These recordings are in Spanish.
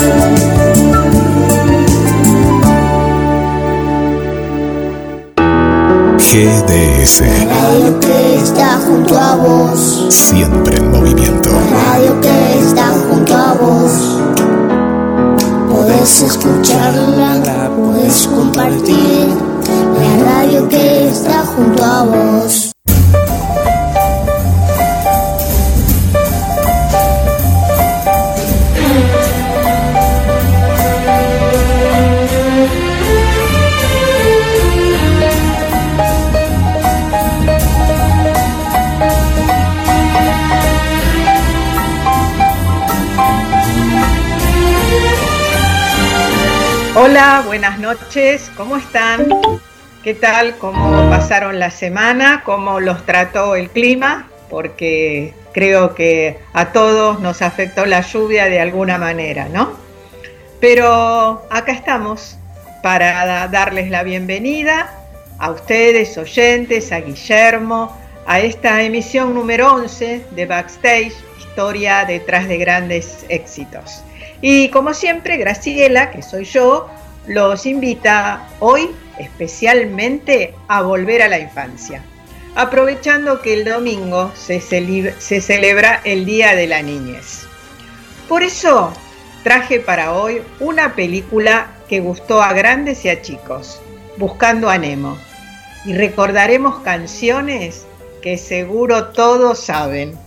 La. GDS. Radio que está junto a vos. Siempre ¿cómo están? ¿Qué tal? ¿Cómo pasaron la semana? ¿Cómo los trató el clima? Porque creo que a todos nos afectó la lluvia de alguna manera, ¿no? Pero acá estamos para darles la bienvenida a ustedes, oyentes, a Guillermo, a esta emisión número 11 de Backstage, historia detrás de grandes éxitos. Y como siempre, Graciela, que soy yo, los invita hoy especialmente a volver a la infancia, aprovechando que el domingo se, celebra el Día de la Niñez. Por eso traje para hoy una película que gustó a grandes y a chicos, Buscando a Nemo, y recordaremos canciones que seguro todos saben.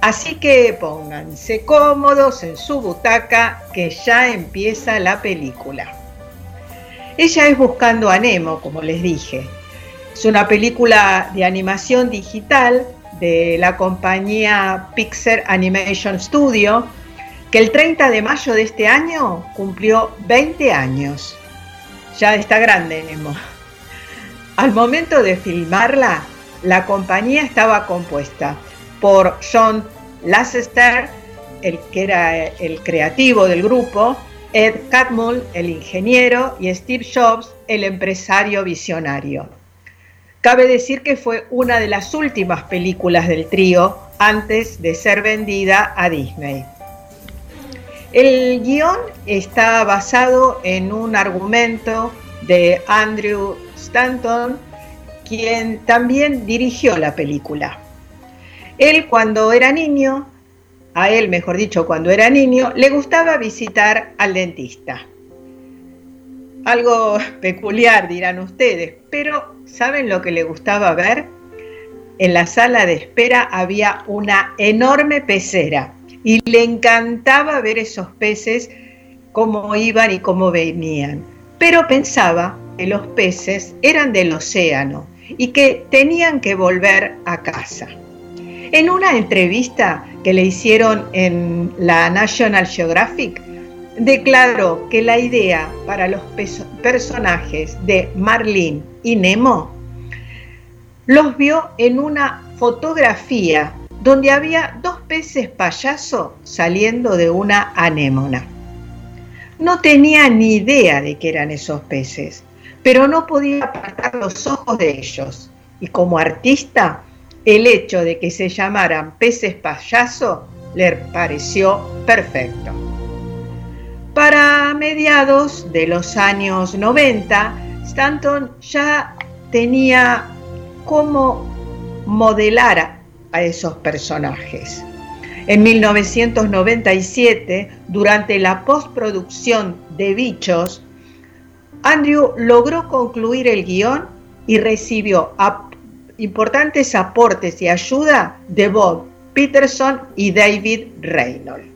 Así que pónganse cómodos en su butaca que ya empieza la película. Ella es Buscando a Nemo, como les dije. Es una película de animación digital de la compañía Pixar Animation Studio, que el 30 de mayo de este año cumplió 20 años. Ya está grande Nemo. Al momento de filmarla, la compañía estaba compuesta por John Lasseter, el que era el creativo del grupo, Ed Catmull, el ingeniero, y Steve Jobs, el empresario visionario. Cabe decir que fue una de las últimas películas del trío antes de ser vendida a Disney. El guion está basado en un argumento de Andrew Stanton, quien también dirigió la película. Él cuando era niño, a él mejor dicho, cuando era niño, le gustaba visitar al dentista. Algo peculiar dirán ustedes, pero ¿saben lo que le gustaba ver? En la sala de espera había una enorme pecera y le encantaba ver esos peces, cómo iban y cómo venían. Pero pensaba que los peces eran del océano y que tenían que volver a casa. En una entrevista que le hicieron en la National Geographic, declaró que la idea para los personajes de Marlene y Nemo los vio en una fotografía donde había dos peces payaso saliendo de una anémona. No tenía ni idea de qué eran esos peces, pero no podía apartar los ojos de ellos. Y como artista el hecho de que se llamaran peces payaso le pareció perfecto. Para mediados de los años 90, Stanton ya tenía cómo modelar a esos personajes. En 1997, durante la postproducción de Bichos, Andrew logró concluir el guion y recibió importantes aportes y ayuda de Bob Peterson y David Reynolds.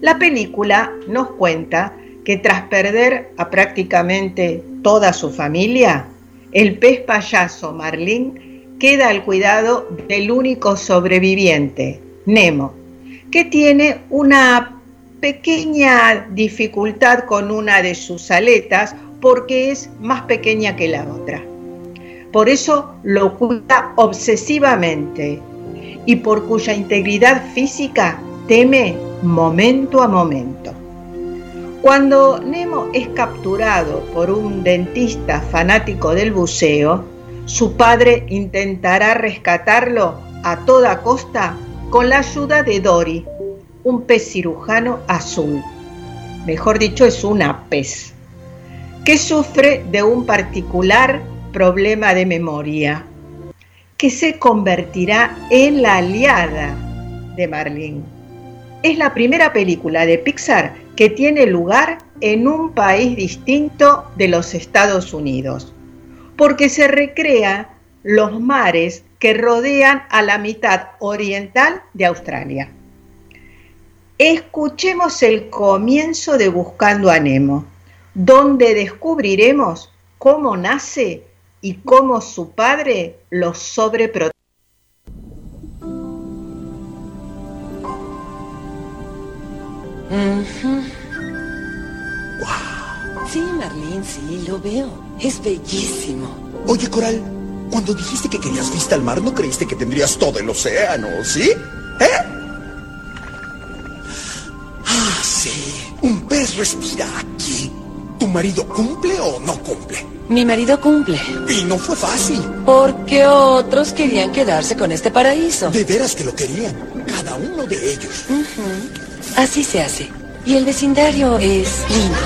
La película nos cuenta que tras perder a prácticamente toda su familia, el pez payaso Marlin queda al cuidado del único sobreviviente, Nemo, que tiene una pequeña dificultad con una de sus aletas porque es más pequeña que la otra. Por eso lo cuida obsesivamente y por cuya integridad física teme momento a momento. Cuando Nemo es capturado por un dentista fanático del buceo, su padre intentará rescatarlo a toda costa con la ayuda de Dory, un pez cirujano azul. Mejor dicho, es una pez, que sufre de un particular problema de memoria, que se convertirá en la aliada de Marlene. Es la primera película de Pixar que tiene lugar en un país distinto de los Estados Unidos, porque se recrea los mares que rodean a la mitad oriental de Australia. Escuchemos el comienzo de Buscando a Nemo, donde descubriremos cómo nace y cómo su padre lo sobreprotege. Sí, Marlene, sí, lo veo. Es bellísimo. Oye, Coral, cuando dijiste que querías vista al mar, no creíste que tendrías todo el océano, ¿sí? ¿Eh? Ah, sí. Un pez respira aquí. ¿Tu marido cumple o no cumple? Mi marido cumple. Y no fue fácil. Porque otros querían quedarse con este paraíso. De veras que lo querían. Cada uno de ellos. Así se hace. Y el vecindario es lindo.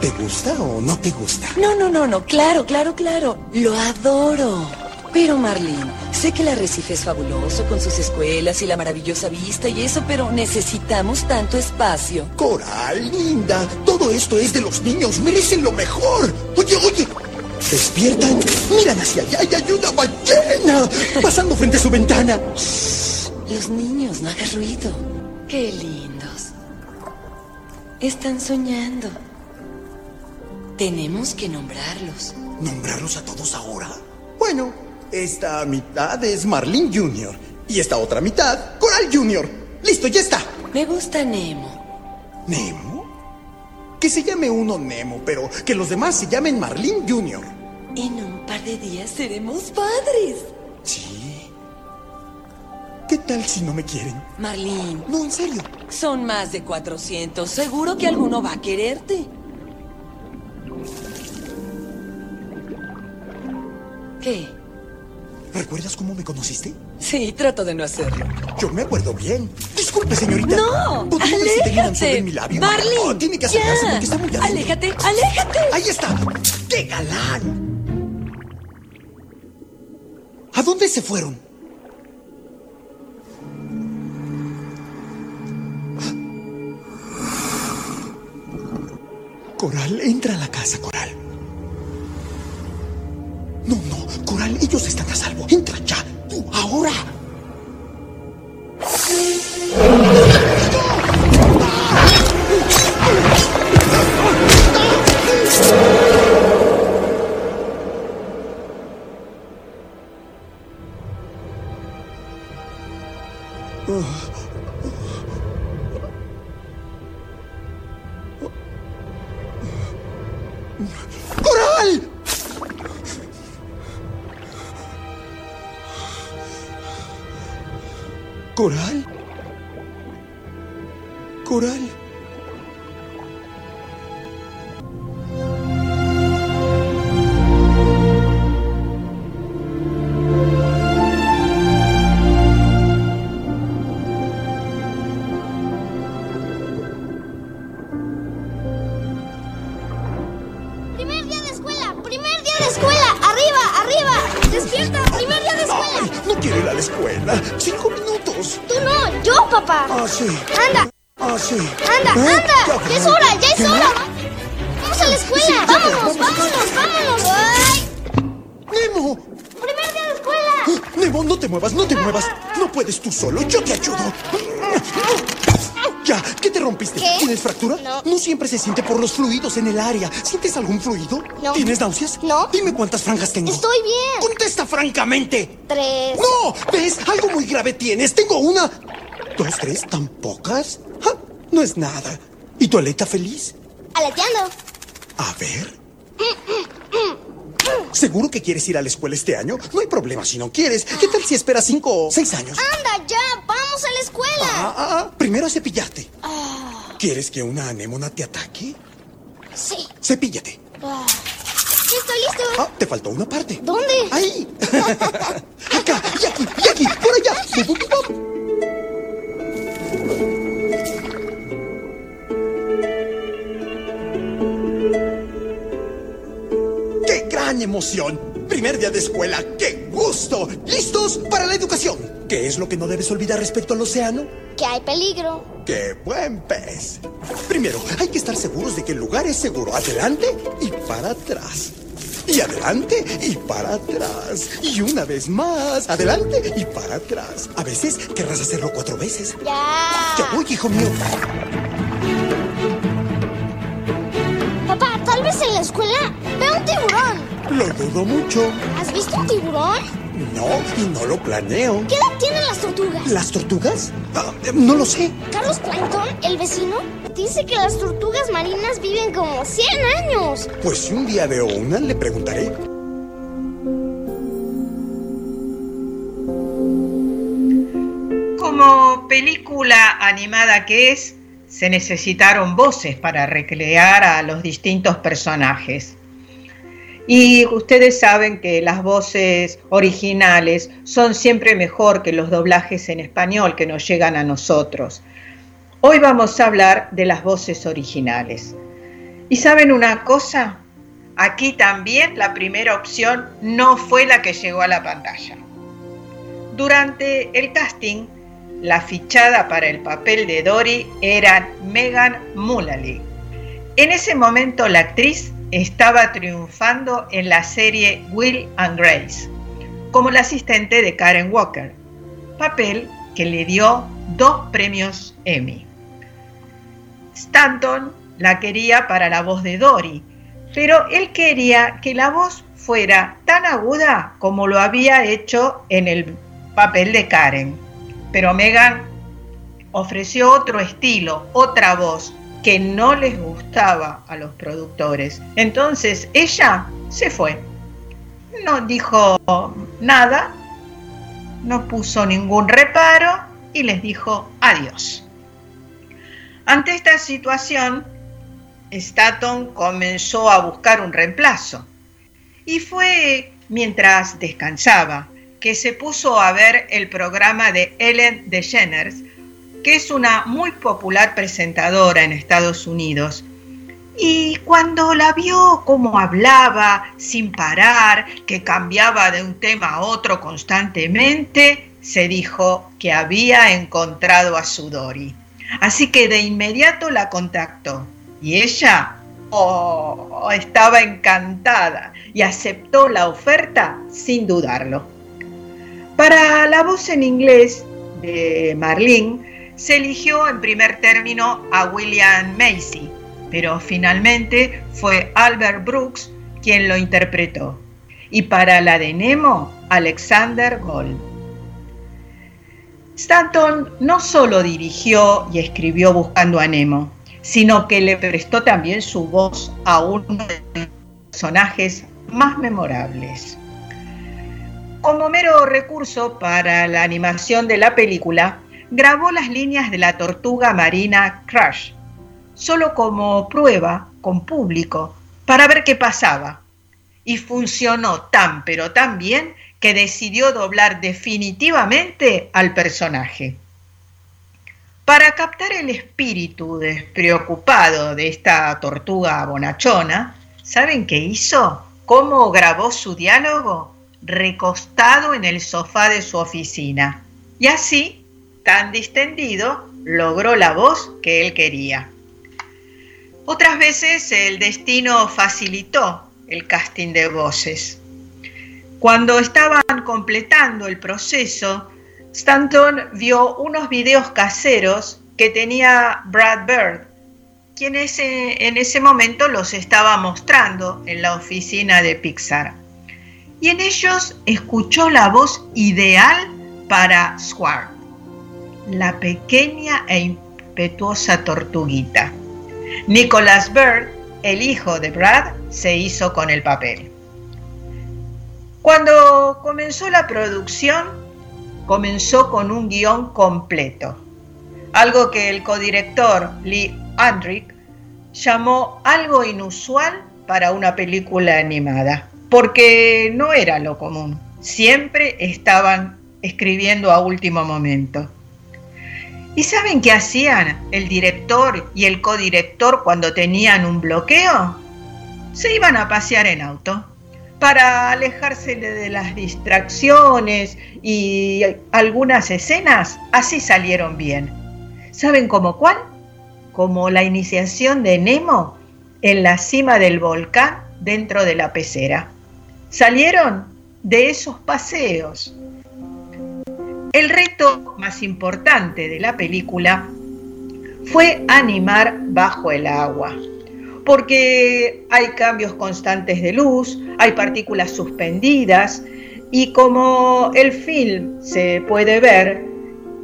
¿Te gusta o no te gusta? No, no, no, no. Claro, claro, claro. Lo adoro. Pero Marlene, sé que el arrecife es fabuloso con sus escuelas y la maravillosa vista y eso, pero necesitamos tanto espacio. Coral, linda. Todo esto es de los niños. Merecen lo mejor. Oye, oye. Despiertan, miran hacia allá y hay una ballena pasando frente a su ventana. Los niños, no hagas ruido. Qué lindos. Están soñando. Tenemos que nombrarlos. ¿Nombrarlos a todos ahora? Bueno, esta mitad es Marlin Jr. y esta otra mitad, Coral Jr. Listo, ya está. Me gusta Nemo. ¿Nemo? Que se llame uno Nemo, pero que los demás se llamen Marlin Jr. En un par de días seremos padres. Sí. ¿Qué tal si no me quieren? Marlene, No, en serio. son más de 400. Seguro que alguno va a quererte. ¿Qué? ¿Recuerdas cómo me conociste? Sí, trato de no hacerlo. Yo me acuerdo bien. Disculpe, señorita. ¡No! ¿Podría ver si tenía un en mi labio? ¡Marlene! Oh, tiene que acercarse porque está muy. ¡Aléjate! ¡Aléjate! Ahí está. ¡Qué galán! ¿A dónde se fueron? Coral, entra a la casa, Coral. No, no, Coral, ellos están a salvo. Entra ya, tú, ahora. Se siente por los fluidos en el área. ¿Sientes algún fluido? No. ¿Tienes náuseas? No. Dime cuántas franjas tengo. Estoy bien. Contesta francamente. Tres. ¡No! ¿Ves? Algo muy grave tienes. Tengo una. ¿Dos, tres? ¿Tan pocas? Ja, No es nada. ¿Y tu aleta feliz? Aleteando. A ver. ¿Seguro que quieres ir a la escuela este año? No hay problema si no quieres. ¿Qué tal si esperas cinco o seis años? Anda, ya. Vamos a la escuela. Ah, ah, ah. Primero a cepillarte. Ah, ¿Quieres que una anémona te ataque? sí. Cepíllate. Ah. Estoy listo. Ah, te faltó una parte. ¿Dónde? Ahí. Acá, y aquí, y aquí, por allá. Bu, bu, bu, bu. ¡Qué gran emoción! Primer día de escuela, ¡qué gusto! ¿Listos para la educación? ¿Qué es lo que no debes olvidar respecto al océano? Que hay peligro. ¡Qué buen pez! Primero, hay que estar seguros de que el lugar es seguro. Adelante y para atrás. Y adelante y para atrás. Y una vez más. Adelante y para atrás. A veces querrás hacerlo cuatro veces. Ya. Ya voy, hijo mío. Papá, tal vez en la escuela veo un tiburón. Lo dudo mucho. ¿Has visto un tiburón? No, y no lo planeo. ¿Qué edad tienen las tortugas? ¿Las tortugas? Ah, no lo sé. Carlos Plankton, el vecino, dice que las tortugas marinas viven como 100 años. Pues si un día veo una, le preguntaré. Como película animada que es, se necesitaron voces para recrear a los distintos personajes. Y ustedes saben que las voces originales son siempre mejor que los doblajes en español que nos llegan a nosotros. Hoy vamos a hablar de las voces originales. ¿Y saben una cosa? Aquí también la primera opción no fue la que llegó a la pantalla. Durante el casting, la fichada para el papel de Dory era Megan Mullally. En ese momento la actriz estaba triunfando en la serie Will and Grace como la asistente de Karen Walker, papel que le dio dos premios Emmy. Stanton la quería para la voz de Dory, pero él quería que la voz fuera tan aguda como lo había hecho en el papel de Karen. Pero Megan ofreció otro estilo, otra voz que no les gustaba a los productores. Entonces ella se fue. No dijo nada, no puso ningún reparo y les dijo adiós. Ante esta situación, Staton comenzó a buscar un reemplazo. Y fue mientras descansaba que se puso a ver el programa de Ellen DeGeneres, que es una muy popular presentadora en Estados Unidos. Y cuando la vio cómo hablaba sin parar, que cambiaba de un tema a otro constantemente, se dijo que había encontrado a su Dory. Así que de inmediato la contactó y ella oh, estaba encantada y aceptó la oferta sin dudarlo. Para la voz en inglés de Marlene se eligió en primer término a William Macy, pero finalmente fue Albert Brooks quien lo interpretó. Y para la de Nemo, Alexander Gold. Stanton no solo dirigió y escribió Buscando a Nemo, sino que le prestó también su voz a uno de los personajes más memorables. Como mero recurso para la animación de la película, grabó las líneas de la tortuga marina Crash, solo como prueba con público, para ver qué pasaba. Y funcionó tan pero tan bien que decidió doblar definitivamente al personaje. Para captar el espíritu despreocupado de esta tortuga bonachona, ¿saben qué hizo? ¿Cómo grabó su diálogo? Recostado en el sofá de su oficina. Y así, tan distendido, logró la voz que él quería. Otras veces el destino facilitó el casting de voces. Cuando estaban completando el proceso, Stanton vio unos videos caseros que tenía Brad Bird, quien en ese momento los estaba mostrando en la oficina de Pixar. Y en ellos escuchó la voz ideal para Swart, la pequeña e impetuosa tortuguita. Nicholas Bird, el hijo de Brad, se hizo con el papel. Cuando comenzó la producción, comenzó con un guion completo, algo que el codirector Lee Andrick llamó algo inusual para una película animada, porque no era lo común, siempre estaban escribiendo a último momento. ¿Y saben qué hacían el director y el codirector cuando tenían un bloqueo? Se iban a pasear en auto para alejarse de las distracciones y algunas escenas así salieron bien. ¿Saben cómo cuál? Como la iniciación de Nemo en la cima del volcán dentro de la pecera. Salieron de esos paseos. El reto más importante de la película fue animar bajo el agua, porque hay cambios constantes de luz, hay partículas suspendidas y como el film se puede ver,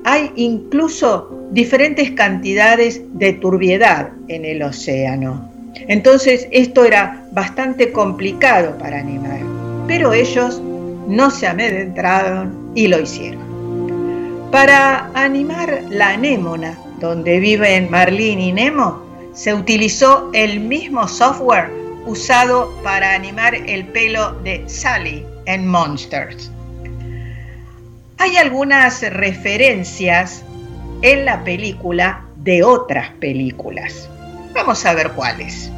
hay incluso diferentes cantidades de turbiedad en el océano. Entonces esto era bastante complicado para animar, pero ellos no se amedrentaron y lo hicieron. Para animar la anémona, donde viven Marlene y Nemo, se utilizó el mismo software usado para animar el pelo de Sally en Monsters. Hay algunas referencias en la película de otras películas. Vamos a ver cuáles.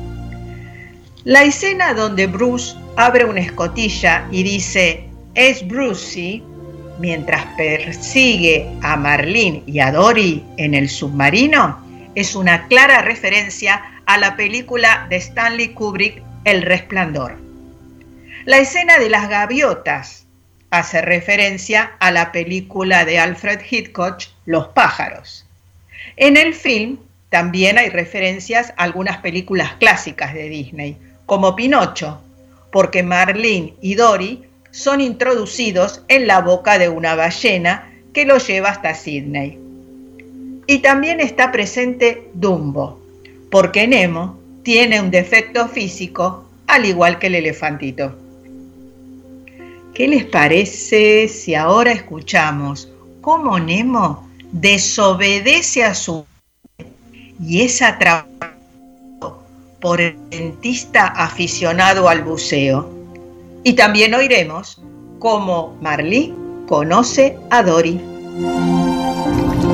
La escena donde Bruce abre una escotilla y dice, es Brucey, mientras persigue a Marlene y a Dory en el submarino es una clara referencia a la película de Stanley Kubrick El Resplandor. La escena de las gaviotas hace referencia a la película de Alfred Hitchcock Los pájaros. En el film también hay referencias a algunas películas clásicas de Disney, como Pinocho, porque Marlene y Dory son introducidos en la boca de una ballena que lo lleva hasta Sydney. Y también está presente Dumbo, porque Nemo tiene un defecto físico al igual que el elefantito. ¿Qué les parece si ahora escuchamos cómo Nemo desobedece a su y es atrapado por el dentista aficionado al buceo? Y también oiremos cómo Marley conoce a Dory.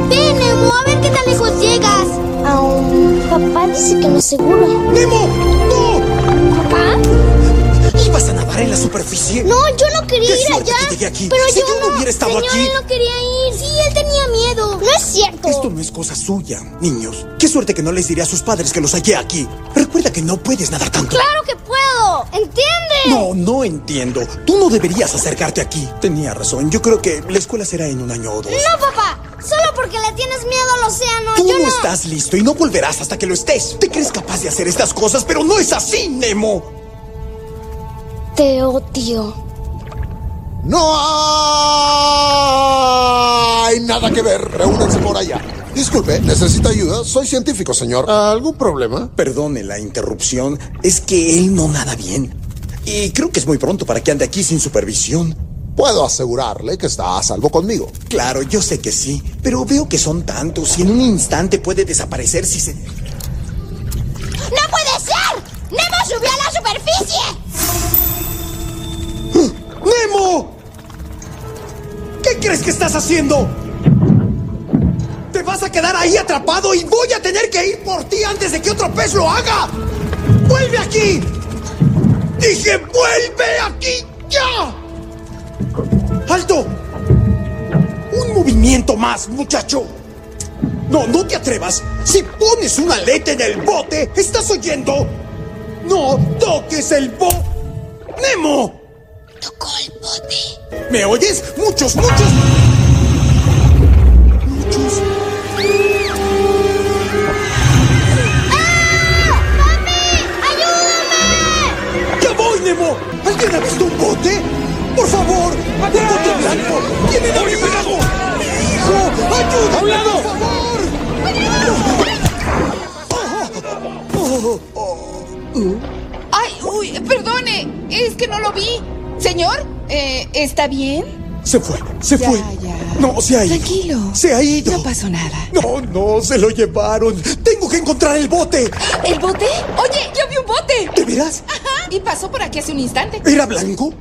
Ven, Nemo, a ver qué tan lejos llegas. Um, papá dice que no es seguro. ¡Nemo! ¡No! ¿Papá? ¿Ibas a nadar en la superficie? No, yo no quería Qué ir allá. que llegué aquí. Pero Si yo, no hubiera estado señor, aquí. él no quería ir. Sí, él tenía miedo. No es cierto. Esto no es cosa suya, niños. Qué suerte que no les diré a sus padres que los hallé aquí. Recuerda que no puedes nadar tanto. Claro que puedo. ¿Entiendes? No, no entiendo. Tú no deberías acercarte aquí. Tenía razón. Yo creo que la escuela será en un año o dos. No, papá. Solo porque le tienes miedo al océano. Tú yo no no. estás listo y no volverás hasta que lo estés. Te crees capaz de hacer estas cosas, pero no es así, Nemo. Te odio. No hay nada que ver. Reúnanse por allá. Disculpe, ¿necesita ayuda? Soy científico, señor. ¿Algún problema? Perdone la interrupción. Es que él no nada bien. Y creo que es muy pronto para que ande aquí sin supervisión. Puedo asegurarle que está a salvo conmigo. Claro, yo sé que sí, pero veo que son tantos y en un instante puede desaparecer si se... ¡No puede ser! ¡Nemo subió a la superficie! ¡Nemo! ¿Qué crees que estás haciendo? Te vas a quedar ahí atrapado y voy a tener que ir por ti antes de que otro pez lo haga. ¡Vuelve aquí! Dije, vuelve aquí ya. ¡Alto! Un movimiento más, muchacho. No, no te atrevas. Si pones una aleta en el bote, ¿estás oyendo? ¡No toques el bo... ¡Nemo! Tocó el bote. ¿Me oyes? ¡Muchos, muchos! ¡Muchos! ¡Ah! ¡Papi! ¡Ayúdame! ¡Ya voy, Nemo! ¿Alguien ha visto un bote? ¡Por favor! ¡Hay un bote blanco! ¡Tienen a mi hijo! ¡Mi hijo! ¡Ayúdame, lado! por favor! ¡Cuidado! ¡Oh! ¡Oh! ¡Oh! ¡Ay, uy! Perdone, es que no lo vi. Señor, eh, ¿está bien? Se fue, se Ya, fue. ya. No, se ha ido. Tranquilo. Se ha ido. No pasó nada. No, no, se lo llevaron. Tengo que encontrar el bote. ¿El bote? Oye, yo vi un bote. ¿De veras? Ajá. Y pasó por aquí hace un instante. ¿Era blanco?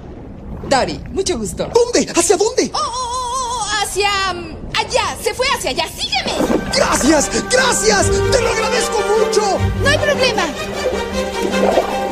Dory, mucho gusto. ¿Dónde? ¿Hacia dónde? Oh, oh, oh, oh, hacia... mm, allá, se fue hacia allá. Sígueme. ¡Gracias! ¡Gracias! ¡Te lo agradezco mucho! No hay problema. ¡Oye!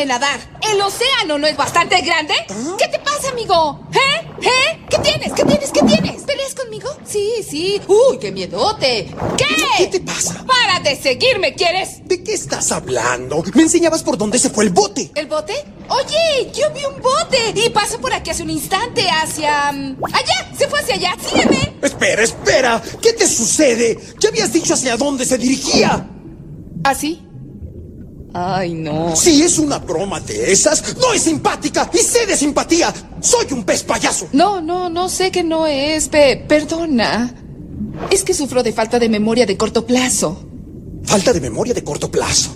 Déjame nadar. ¿El océano no es bastante grande? ¿Qué te pasa, amigo? ¿Eh? ¿Eh? ¿Qué tienes? ¿Qué tienes? ¿Qué tienes? ¿Peleas conmigo? Sí, sí. Uy, qué miedote. ¿Qué? ¿Qué te pasa? Para de seguirme, ¿quieres? ¿De qué estás hablando? Me enseñabas por dónde se fue el bote. ¿El bote? Oye, yo vi un bote y pasó por aquí hace un instante hacia... mm, Allá, se fue hacia allá. Sígueme. Espera, espera. ¿Qué te sucede? Ya habías dicho hacia dónde se dirigía. ¿Así? Ay, no. Si es una broma de esas, no es simpática y sé de simpatía. Soy un pez payaso. No, no, no sé que no es. Pe perdona. Es que sufro de falta de memoria de corto plazo. Falta de memoria de corto plazo.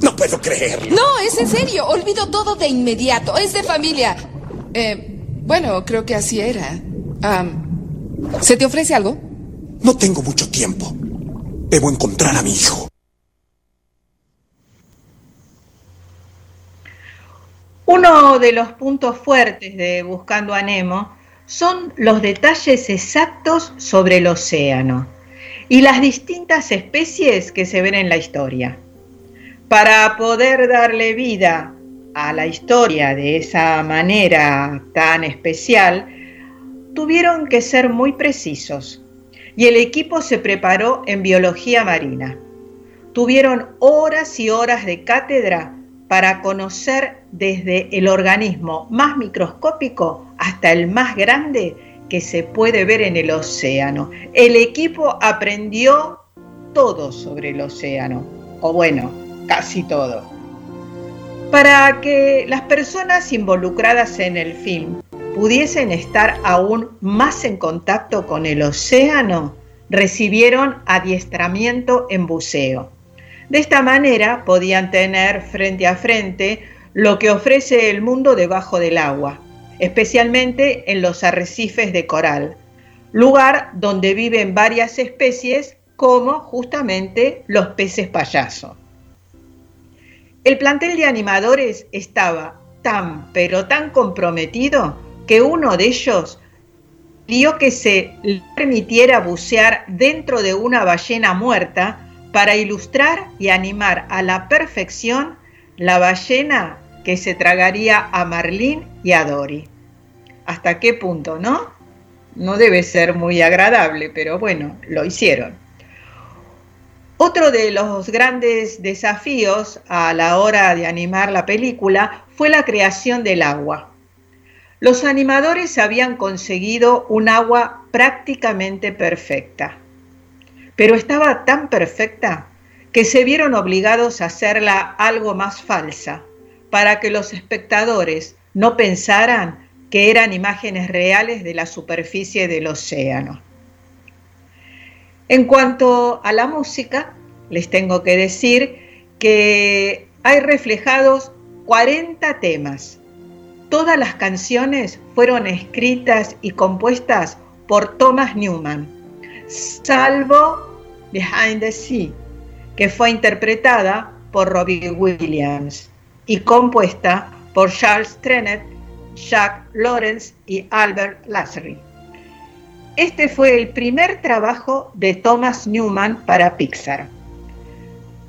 No puedo creerlo. No, es en serio. Olvido todo de inmediato. Es de familia. Eh, bueno, creo que así era. ¿Se te ofrece algo? No tengo mucho tiempo. Debo encontrar a mi hijo. Uno de los puntos fuertes de Buscando a Nemo son los detalles exactos sobre el océano y las distintas especies que se ven en la historia. Para poder darle vida a la historia de esa manera tan especial, tuvieron que ser muy precisos y el equipo se preparó en biología marina. Tuvieron horas y horas de cátedra para conocer desde el organismo más microscópico hasta el más grande que se puede ver en el océano. El equipo aprendió todo sobre el océano, o bueno, casi todo. Para que las personas involucradas en el film pudiesen estar aún más en contacto con el océano, recibieron adiestramiento en buceo. De esta manera podían tener frente a frente lo que ofrece el mundo debajo del agua, especialmente en los arrecifes de coral, lugar donde viven varias especies como justamente los peces payaso. El plantel de animadores estaba tan pero tan comprometido que uno de ellos pidió que se le permitiera bucear dentro de una ballena muerta para ilustrar y animar a la perfección la ballena que se tragaría a Marlín y a Dory. ¿Hasta qué punto, no? No debe ser muy agradable, pero bueno, lo hicieron. Otro de los grandes desafíos a la hora de animar la película fue la creación del agua. Los animadores habían conseguido un agua prácticamente perfecta, pero estaba tan perfecta que se vieron obligados a hacerla algo más falsa, para que los espectadores no pensaran que eran imágenes reales de la superficie del océano. En cuanto a la música, les tengo que decir que hay reflejados 40 temas. Todas las canciones fueron escritas y compuestas por Thomas Newman, salvo Behind the Sea, que fue interpretada por Robbie Williams y compuesta por Charles Trenet, Jack Lawrence y Albert Lazary. Este fue el primer trabajo de Thomas Newman para Pixar.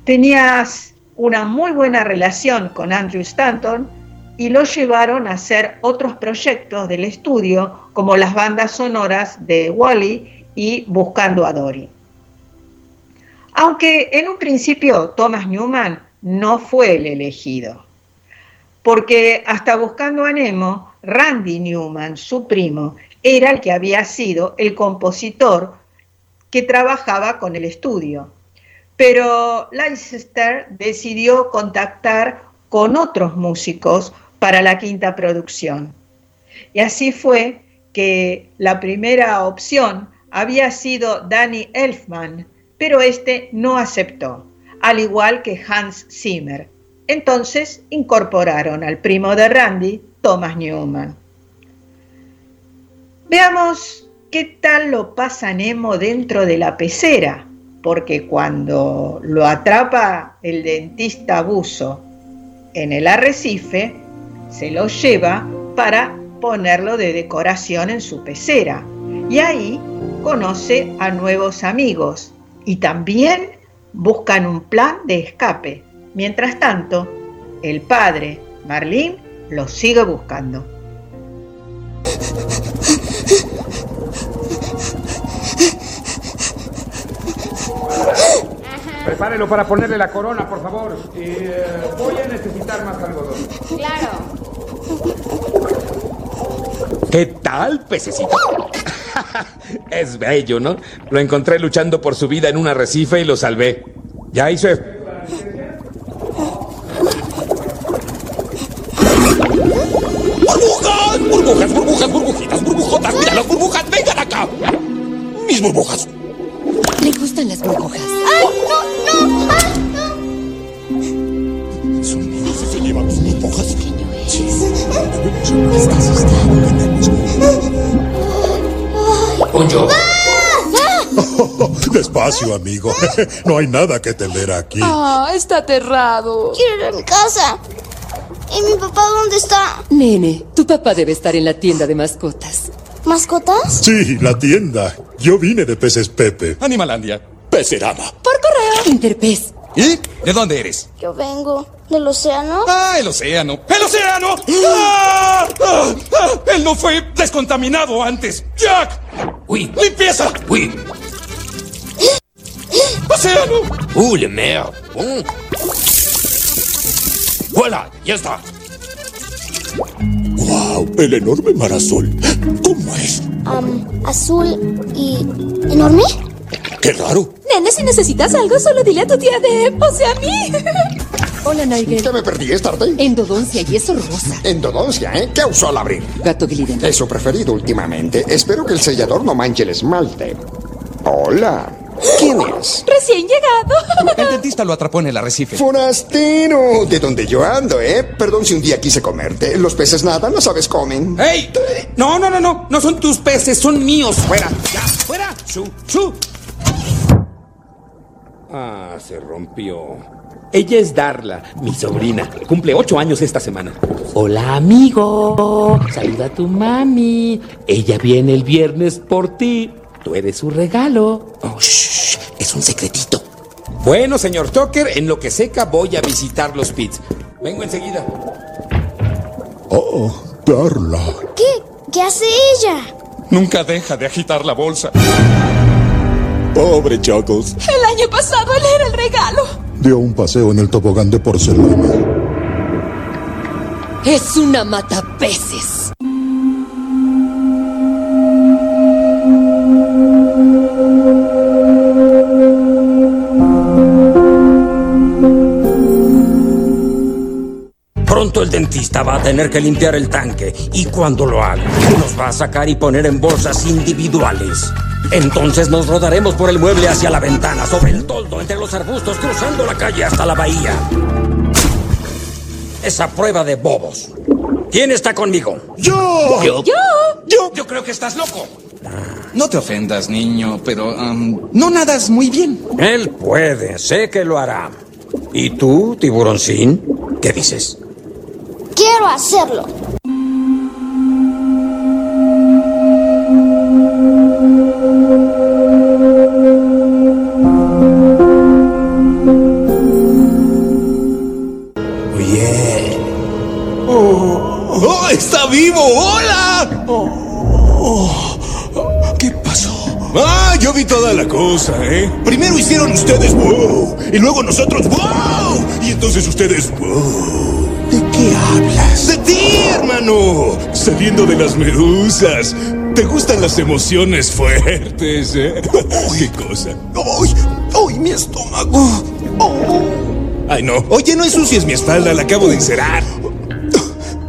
tenías una muy buena relación con Andrew Stanton y lo llevaron a hacer otros proyectos del estudio como las bandas sonoras de Wally y Buscando a Dory. Aunque en un principio Thomas Newman no fue el elegido, porque hasta Buscando a Nemo, Randy Newman, su primo, era el que había sido el compositor que trabajaba con el estudio. Pero Leicester decidió contactar con otros músicos para la quinta producción. Y así fue que la primera opción había sido Danny Elfman, pero este no aceptó, al igual que Hans Zimmer. Entonces incorporaron al primo de Randy, Thomas Newman. Veamos qué tal lo pasa Nemo dentro de la pecera, porque cuando lo atrapa el dentista abuso en el arrecife, se lo lleva para ponerlo de decoración en su pecera. Y ahí conoce a nuevos amigos y también buscan un plan de escape. Mientras tanto, el padre, Marlene, lo sigue buscando. Prepárelo para ponerle la corona, por favor. Eh, voy a necesitar más algodón. Claro. ¿Qué tal, pececito? es bello, ¿no? Lo encontré luchando por su vida en un arrecife y lo salvé. Ya hizo... ¡Burbujas! ¡Burbujas, burbujas, burbujitas, burbujotas! ¡Mira las burbujas! ¡Vengan acá! ¡Mis burbujas! Despacio, amigo. No hay nada que temer aquí. Ah, está aterrado. Quiero ir a mi casa. ¿Y mi papá dónde está? Nene, tu papá debe estar en la tienda de mascotas. ¿Mascotas? Sí, la tienda. Yo vine de Peces Pepe. Animalandia. Pecerama. Por correo. Interpez. ¿Y? ¿De dónde eres? Yo vengo del océano. Ah, el océano. ¡El océano! ¡Ah! ¡Ah! ¡Ah! ¡Él no fue descontaminado antes! ¡Jack! Oui, ¡Limpieza! Oui. ¡Océano! Uh, le mer. Bon. Voilà, ya está. ¡Wow! El enorme mar azul. ¿Cómo es? Azul y enorme. ¡Qué raro! Nene, si necesitas algo, solo dile a tu tía de... O sea, a mí. Hola, Nigel. ¿Qué me perdí? ¿Es tarde? Endodoncia y eso rosa. Endodoncia, ¿eh? ¿Qué usó al abrir? Gato Gliden. Es su preferido últimamente. Espero que el sellador no manche el esmalte. Hola. ¿Quién es? Recién llegado. El dentista lo atrapó en el arrecife. Forastero. De donde yo ando, ¿eh? Perdón si un día quise comerte. Los peces nadan, las aves comen. ¡Ey! No, no, no, no. No son tus peces, son míos. ¡Fuera! ¡Ya! ¡Fuera! ¡Su! ¡Su! Ah, se rompió. Ella es Darla, mi sobrina. Cumple ocho años esta semana. Hola, amigo. Saluda a tu mami. Ella viene el viernes por ti. Tú eres su regalo. Oh, shh, es un secretito. Bueno, señor Tucker, en lo que seca voy a visitar los pits. Vengo enseguida. Oh, Darla. ¿Qué? ¿Qué hace ella? Nunca deja de agitar la bolsa. Pobre Chuckles. El año pasado él era el regalo. Dio un paseo en el tobogán de porcelana. Es una matapeces. Pronto el dentista va a tener que limpiar el tanque y cuando lo haga, nos va a sacar y poner en bolsas individuales. Entonces nos rodaremos por el mueble hacia la ventana, sobre el toldo, entre los arbustos, cruzando la calle hasta la bahía. Esa prueba de bobos. ¿Quién está conmigo? ¡Yo! ¿Yo? Yo. Yo, yo creo que estás loco. No te ofendas, niño, pero um, no nadas muy bien. Él puede, sé que lo hará. ¿Y tú, tiburoncín? ¿Qué dices? Quiero hacerlo. bien. Oh, oh está vivo. Hola. Oh, ¿Qué pasó? Ah, yo vi toda la cosa, ¿eh? Primero hicieron ustedes wow, y luego nosotros wow, y entonces ustedes wow. ¿De qué hablas? De ti, hermano. Saliendo de las medusas. ¿Te gustan las emociones fuertes, eh? ¿Qué cosa? ¡Ay! ¡Ay, mi estómago! Ay, no. Oye, no ensucies mi espalda, la acabo de encerar.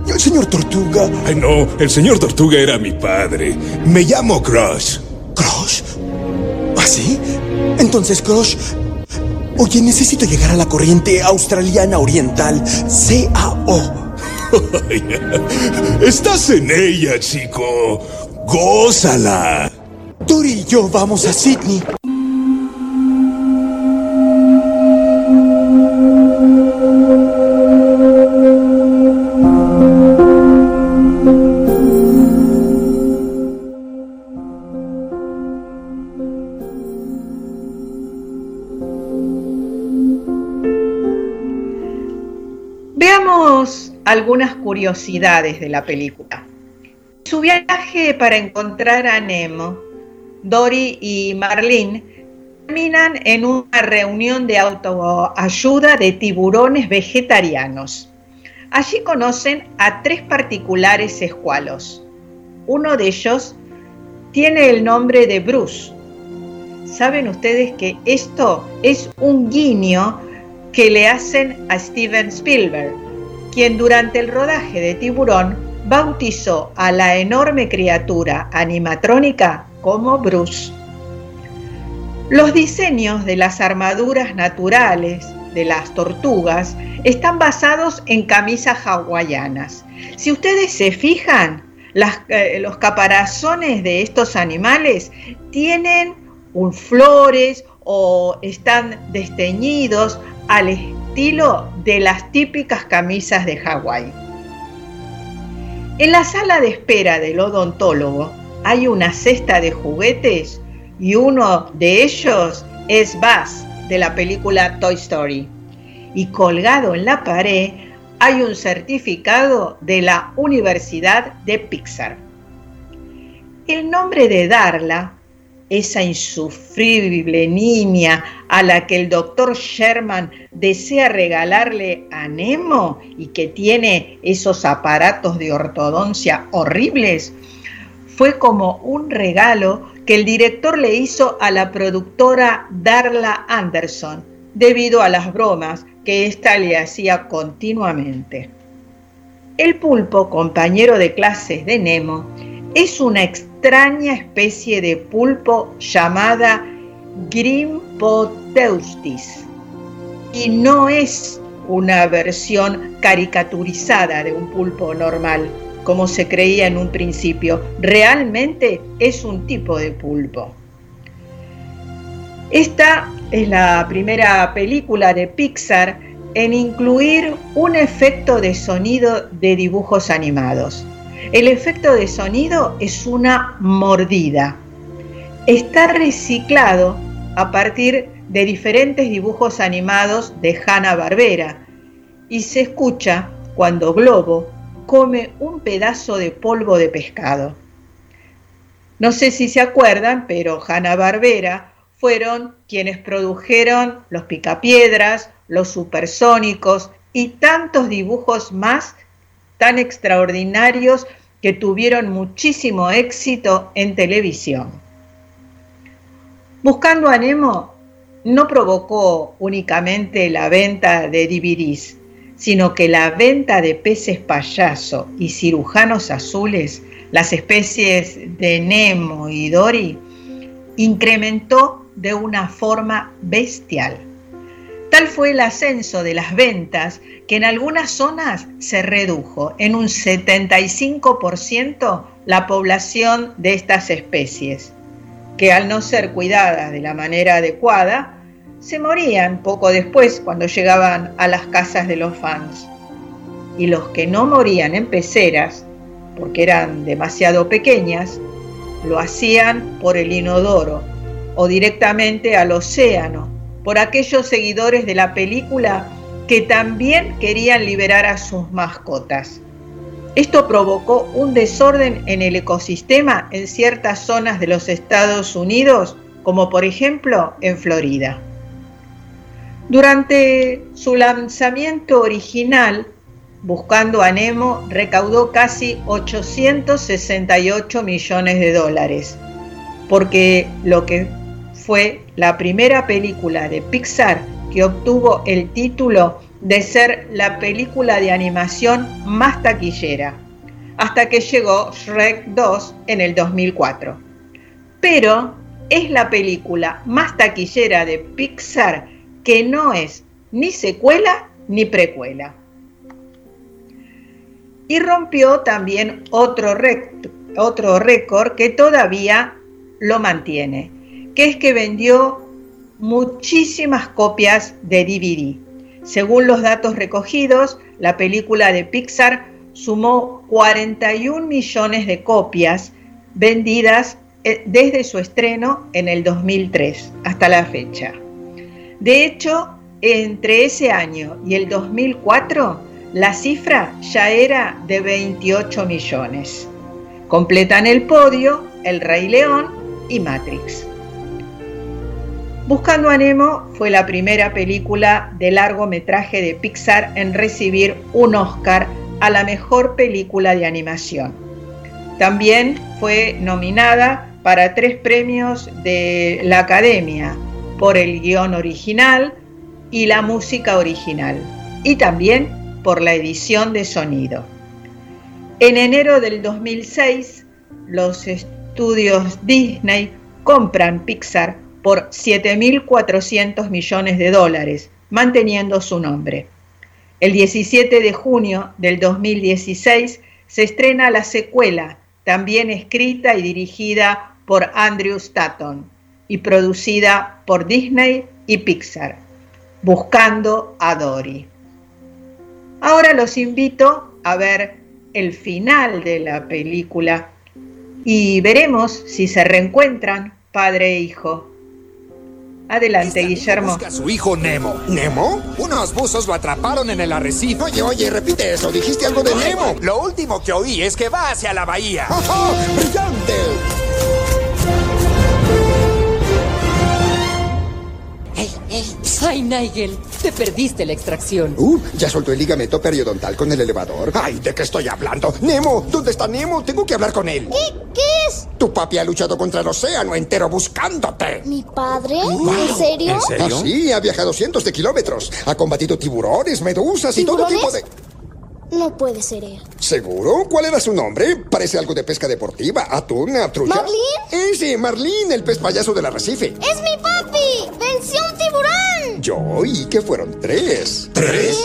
El señor Tortuga. Ay, no. El señor Tortuga era mi padre. Me llamo Crush. ¿Crush? ¿Ah, sí? Entonces, Crush. Oye, necesito llegar a la corriente australiana oriental. CAO. Estás en ella, chico. Gózala. Tori y yo vamos a Sydney. Algunas curiosidades de la película. Su viaje para encontrar a Nemo, Dory y Marlene terminan en una reunión de autoayuda de tiburones vegetarianos. Allí conocen a tres particulares escualos. Uno de ellos tiene el nombre de Bruce. Saben ustedes que esto es un guiño que le hacen a Steven Spielberg, quien durante el rodaje de Tiburón bautizó a la enorme criatura animatrónica como Bruce. Los diseños de las armaduras naturales de las tortugas están basados en camisas hawaianas. Si ustedes se fijan, eh, los caparazones de estos animales tienen un flores o están desteñidos al estilo de las típicas camisas de Hawái. En la sala de espera del odontólogo hay una cesta de juguetes y uno de ellos es Buzz de la película Toy Story. Y colgado en la pared hay un certificado de la Universidad de Pixar. El nombre de Darla, esa insufrible niña a la que el doctor Sherman desea regalarle a Nemo y que tiene esos aparatos de ortodoncia horribles, fue como un regalo que el director le hizo a la productora Darla Anderson debido a las bromas que ésta le hacía continuamente. El pulpo, compañero de clases de Nemo, es una extraña especie de pulpo llamada Grimpoteustis y no es una versión caricaturizada de un pulpo normal, como se creía en un principio. Realmente es un tipo de pulpo. Esta es la primera película de Pixar en incluir un efecto de sonido de dibujos animados. El efecto de sonido es una mordida. Está reciclado a partir de diferentes dibujos animados de Hanna-Barbera y se escucha cuando Globo come un pedazo de polvo de pescado. No sé si se acuerdan, pero Hanna-Barbera fueron quienes produjeron los picapiedras, los supersónicos y tantos dibujos más tan extraordinarios que tuvieron muchísimo éxito en televisión. Buscando a Nemo no provocó únicamente la venta de DVDs, sino que la venta de peces payaso y cirujanos azules, las especies de Nemo y Dory, incrementó de una forma bestial. Tal fue el ascenso de las ventas que en algunas zonas se redujo en un 75% la población de estas especies, que al no ser cuidadas de la manera adecuada, se morían poco después cuando llegaban a las casas de los fans. Y los que no morían en peceras, porque eran demasiado pequeñas, lo hacían por el inodoro o directamente al océano, por aquellos seguidores de la película que también querían liberar a sus mascotas. Esto provocó un desorden en el ecosistema en ciertas zonas de los Estados Unidos, como por ejemplo en Florida. Durante su lanzamiento original, Buscando a Nemo recaudó casi 868 millones de dólares, porque lo que fue la primera película de Pixar que obtuvo el título de ser la película de animación más taquillera, hasta que llegó Shrek 2 en el 2004. Pero es la película más taquillera de Pixar que no es ni secuela ni precuela y rompió también otro, otro récord que todavía lo mantiene, que es que vendió muchísimas copias de DVD. Según los datos recogidos, la película de Pixar sumó 41 millones de copias vendidas eh, desde su estreno en el 2003 hasta la fecha. De hecho, entre ese año y el 2004, la cifra ya era de 28 millones. Completan el podio El Rey León y Matrix. Buscando a Nemo fue la primera película de largometraje de Pixar en recibir un Oscar a la mejor película de animación. También fue nominada para tres premios de la Academia por el guion original y la música original, y también por la edición de sonido. En enero del 2006, los estudios Disney compran Pixar por 7.400 millones de dólares, manteniendo su nombre. El 17 de junio del 2016 se estrena la secuela, también escrita y dirigida por Andrew Stanton y producida por Disney y Pixar, Buscando a Dory. Ahora los invito a ver el final de la película y veremos si se reencuentran padre e hijo. Adelante, Guillermo. Busca a su hijo Nemo. ¿Nemo? Unos buzos lo atraparon en el arrecife. Oye, oye, repite eso. Dijiste algo de Nemo. Lo último que oí es que va hacia la bahía. ¡Ajá! ¡Brillante! ¡Ay, Nigel! Te perdiste la extracción. Uh, ya soltó el ligamento periodontal con el elevador. ¡Ay, ¿de qué estoy hablando? ¡Nemo! ¿Dónde está Nemo? Tengo que hablar con él. ¿Qué? ¿Qué es? Tu papi ha luchado contra el océano entero buscándote. ¿Mi padre? ¿En serio? ¿En serio? Ah, sí, ha viajado cientos de kilómetros. Ha combatido tiburones, medusas y todo tipo de... No puede ser él. ¿Seguro? ¿Cuál era su nombre? Parece algo de pesca deportiva. Atún, trucha. ¿Marlín? Ese, Marlín, el pez payaso del arrecife. ¡Es mi papi! Yo, ¿y qué fueron? ¿Tres? ¿Tres?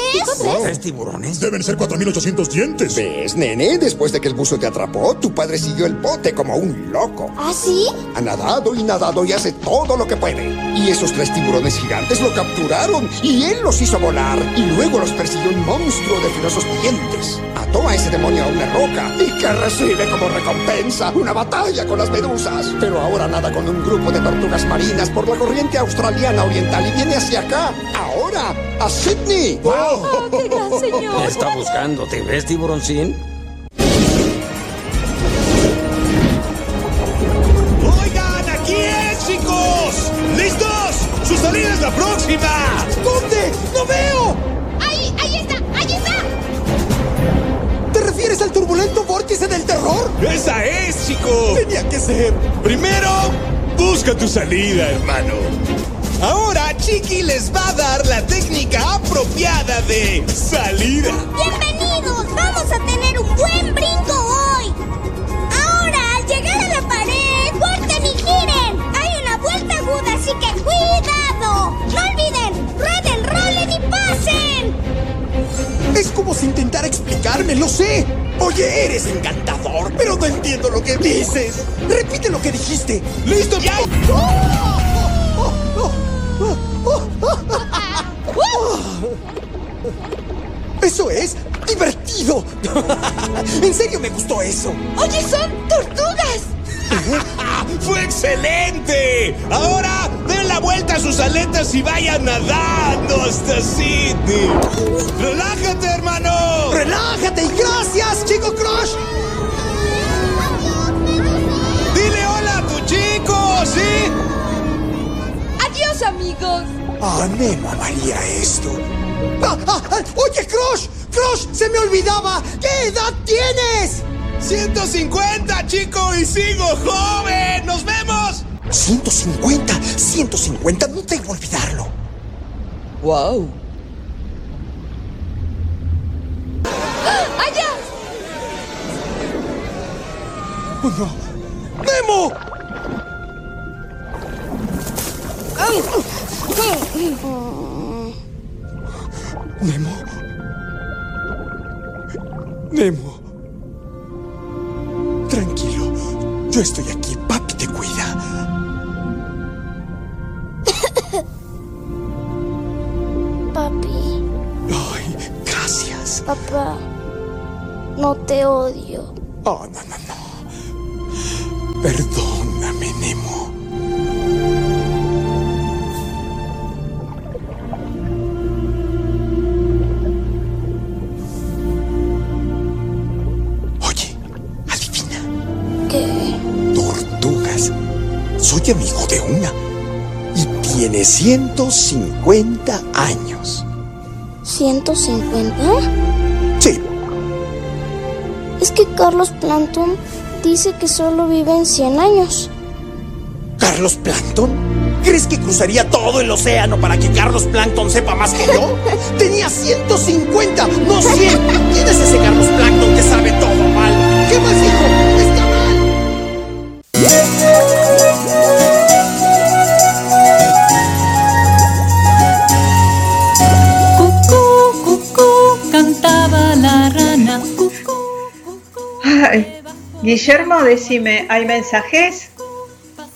¿Tres tiburones? Deben ser 4.800 dientes. ¿Ves, nene? Después de que el buzo te atrapó, tu padre siguió el bote como un loco. ¿Ah, sí? Ha nadado y nadado y hace todo lo que puede. Y esos tres tiburones gigantes lo capturaron y él los hizo volar. Y luego los persiguió un monstruo de filosos dientes Ató a ese demonio a una roca y que recibe como recompensa una batalla con las medusas. Pero ahora nada con un grupo de tortugas marinas por la corriente australiana oriental y viene hacia acá, ahora, a Sydney. ¡Oh, qué gran señor! Está buscando, ¿te ves, tiburoncín? ¡Oigan, aquí es, chicos! ¿Listos? ¡Su salida es la próxima! ¿Dónde? ¡No veo! ¡Ahí, ahí está! ¡Ahí está! ¿Te refieres al turbulento vórtice del terror? ¡Esa es, chicos! Tenía que ser. Primero, busca tu salida, hermano. Ahora, Chiqui les va a dar la técnica apropiada de salida. ¡Bienvenidos! ¡Vamos a tener un buen brinco hoy! Ahora, al llegar a la pared, ¡corten y giren! Hay una vuelta aguda, así que ¡cuidado! ¡No olviden! ¡Rueden, rolen y pasen! Es como si intentara explicarme, lo sé. Oye, eres encantador, pero no entiendo lo que dices. Repite lo que dijiste. ¡Listo, ya! Eso es divertido. en serio me gustó eso. Oye, son tortugas. ¡Fue excelente! Ahora den la vuelta a sus aletas y vayan nadando hasta Sydney. ¡Relájate, hermano! ¡Relájate y gracias, chico Crush! ¡Dile hola a tu chico, sí! Adiós, amigos. Ah, Nemo amaría esto. Ah, ah, ah, ¡Oye, Crush! ¡Crush! ¡Se me olvidaba! ¿Qué edad tienes? 150, chico, y sigo joven. ¡Nos vemos! 150, 150, no tengo que olvidarlo. ¡Wow! ¡Allá! ¡Oh, no! ¡Nemo! Nemo. Nemo. Tranquilo. Yo estoy aquí. Papi te cuida. Papi, Ay, gracias. papá, no te odio. Oh, no, no, no. Perdóname, tiene 150 años. ¿150? Sí. Es que Carlos Planton dice que solo viven 100 años. ¿Carlos Plankton? ¿Crees que cruzaría todo el océano para que Carlos Plankton sepa más que yo? Tenía 150, no 100. ¿Quién es ese Carlos Plankton que sabe todo mal? ¿Qué más dijo? Está mal. Guillermo, decime, ¿hay mensajes?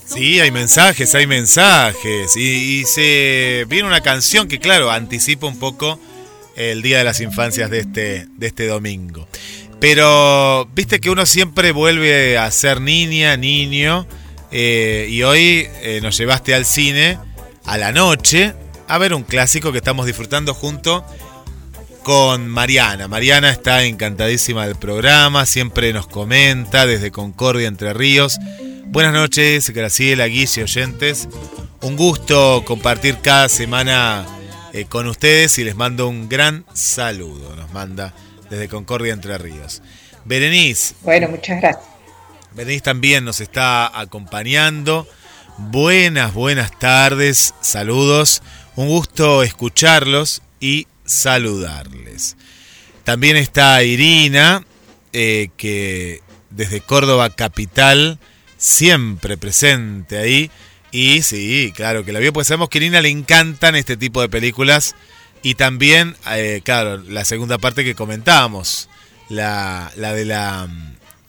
Sí, hay mensajes, hay mensajes. Y, se viene una canción que, claro, anticipa un poco el Día de las Infancias de este, de este domingo. Pero viste que uno siempre vuelve a ser niña, niño. eh, y hoy eh, nos llevaste al cine a la noche a ver un clásico que estamos disfrutando junto con Mariana. Mariana está encantadísima del programa, siempre nos comenta desde Concordia, Entre Ríos. Buenas noches, Graciela, Guille, oyentes. Un gusto compartir cada semana eh, con ustedes y les mando un gran saludo. Nos manda desde Concordia, Entre Ríos. Berenice. Bueno, muchas gracias. Berenice también nos está acompañando. Buenas, buenas tardes, saludos. Un gusto escucharlos y saludarles. También está Irina, eh, que desde Córdoba Capital, siempre presente ahí. Y sí, claro que la vio, pues sabemos que a Irina le encantan este tipo de películas. Y también, eh, claro, la segunda parte que comentábamos, la, la de la...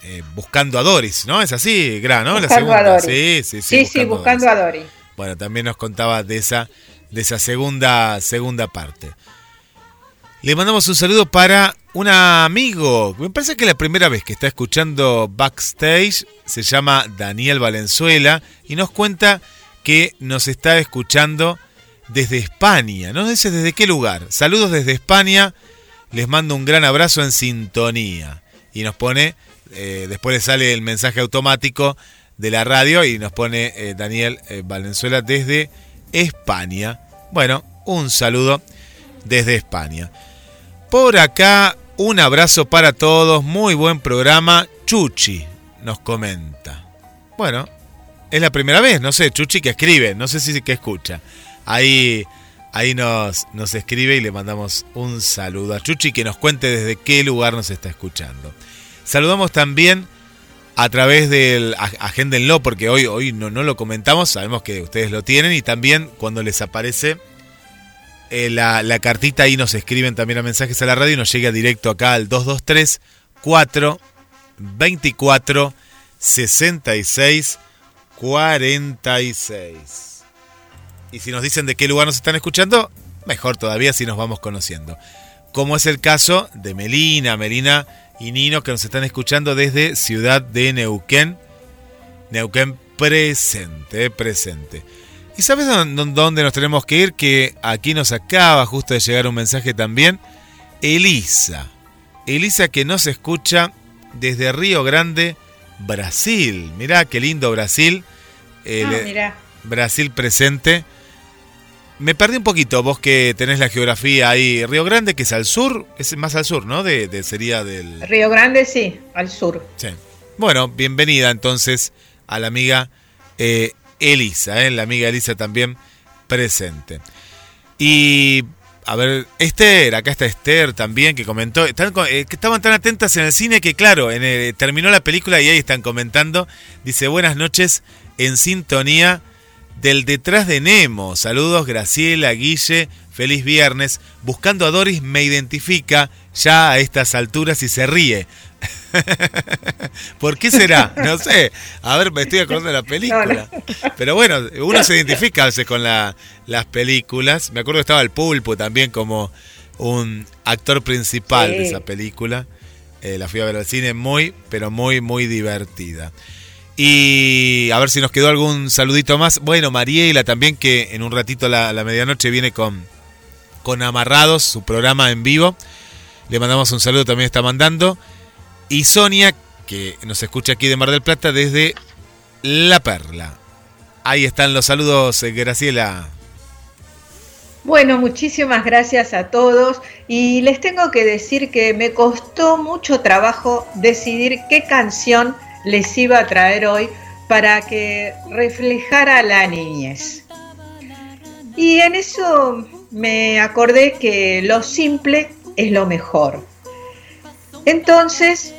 eh, buscando a Doris, ¿no? Es así, Gra, ¿no? la Buscando a segunda. Doris. Sí, sí, sí. Sí, sí, buscando a Doris. Bueno, también nos contaba de esa, de esa segunda, segunda parte. Le mandamos un saludo para un amigo. Me parece que es la primera vez que está escuchando Backstage. Se llama Daniel Valenzuela y nos cuenta que nos está escuchando desde España. No dice desde qué lugar. Saludos desde España. Les mando un gran abrazo en sintonía. Y nos pone, eh, después le sale el mensaje automático de la radio y nos pone eh, Daniel eh, Valenzuela desde España. Bueno, un saludo desde España. Por acá, un abrazo para todos, muy buen programa. Chuchi nos comenta. Bueno, es la primera vez, no sé, Chuchi que escribe, no sé si que escucha. Ahí, ahí nos, nos escribe y le mandamos un saludo a Chuchi que nos cuente desde qué lugar nos está escuchando. Saludamos también a través del agéndenlo porque hoy hoy no, no lo comentamos sabemos que ustedes lo tienen y también cuando les aparece eh, la, cartita ahí nos escriben también a mensajes a la radio y nos llega directo acá al 223 4 24 66 46 y si nos dicen de qué lugar nos están escuchando mejor todavía si nos vamos conociendo como es el caso de Melina Melina y Nino que nos están escuchando desde Ciudad de Neuquén. Neuquén presente, presente. ¿Y sabes dónde nos tenemos que ir? Que aquí nos acaba justo de llegar un mensaje también. Elisa. Elisa que nos escucha desde Río Grande, Brasil. Mirá qué lindo Brasil. Ah, Brasil presente. Me perdí un poquito, vos que tenés la geografía ahí. Río Grande, que es al sur, es más al sur, ¿no? De, sería del. Río Grande, sí, al sur. Sí. Bueno, bienvenida entonces a la amiga eh, Elisa, ¿eh? la amiga Elisa también presente. Y a ver, Esther, acá está Esther también que comentó, están, eh, que estaban tan atentas en el cine que claro, en terminó la película y ahí están comentando, dice buenas noches en sintonía del detrás de Nemo. Saludos Graciela, Guille, feliz viernes. Buscando a Doris me identifica ya a estas alturas y se ríe. ¿Por qué será? No sé. A ver, me estoy acordando de la película. Pero bueno, uno se identifica a veces con las películas. Me acuerdo que estaba el pulpo también como un actor principal de esa película. Eh, la fui a ver al cine muy, pero muy, muy divertida. Y a ver si nos quedó algún saludito más. Bueno, Mariela también, que en un ratito a la, medianoche viene con, con Amarrados, su programa en vivo. Le mandamos un saludo, también está mandando. Y Sonia, que nos escucha aquí de Mar del Plata desde La Perla. Ahí están los saludos, eh, Graciela. Bueno, muchísimas gracias a todos y les tengo que decir que me costó mucho trabajo decidir qué canción les iba a traer hoy para que reflejara la niñez. Y en eso me acordé que lo simple es lo mejor. Entonces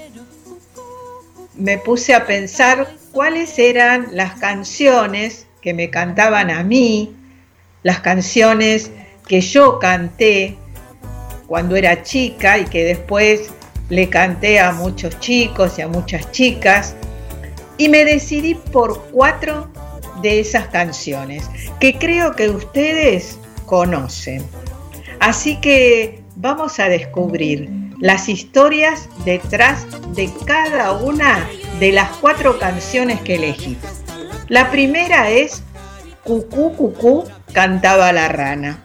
me puse a pensar cuáles eran las canciones que me cantaban a mí, las canciones que yo canté cuando era chica y que después le canté a muchos chicos y a muchas chicas y me decidí por cuatro de esas canciones que creo que ustedes conocen. Así que vamos a descubrir las historias detrás de cada una de las cuatro canciones que elegí. La primera es Cucú Cucú cantaba la rana.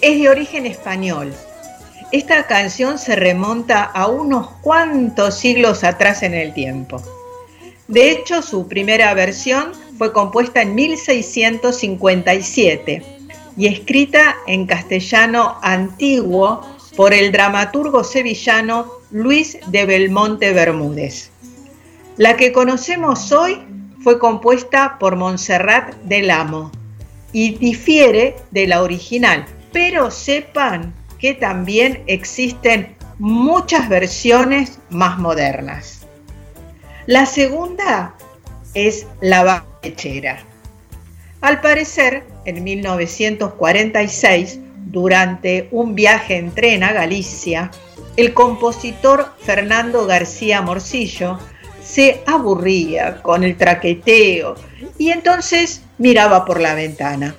Es de origen español esta canción se remonta a unos cuantos siglos atrás en el tiempo. De hecho, su primera versión fue compuesta en 1657 y escrita en castellano antiguo por el dramaturgo sevillano Luis de Belmonte Bermúdez. La que conocemos hoy fue compuesta por Montserrat del Amo y difiere de la original, pero sepan que también existen muchas versiones más modernas. La segunda es la bachera. Al parecer, en 1946, durante un viaje en tren a Galicia, el compositor Fernando García Morcillo se aburría con el traqueteo y entonces miraba por la ventana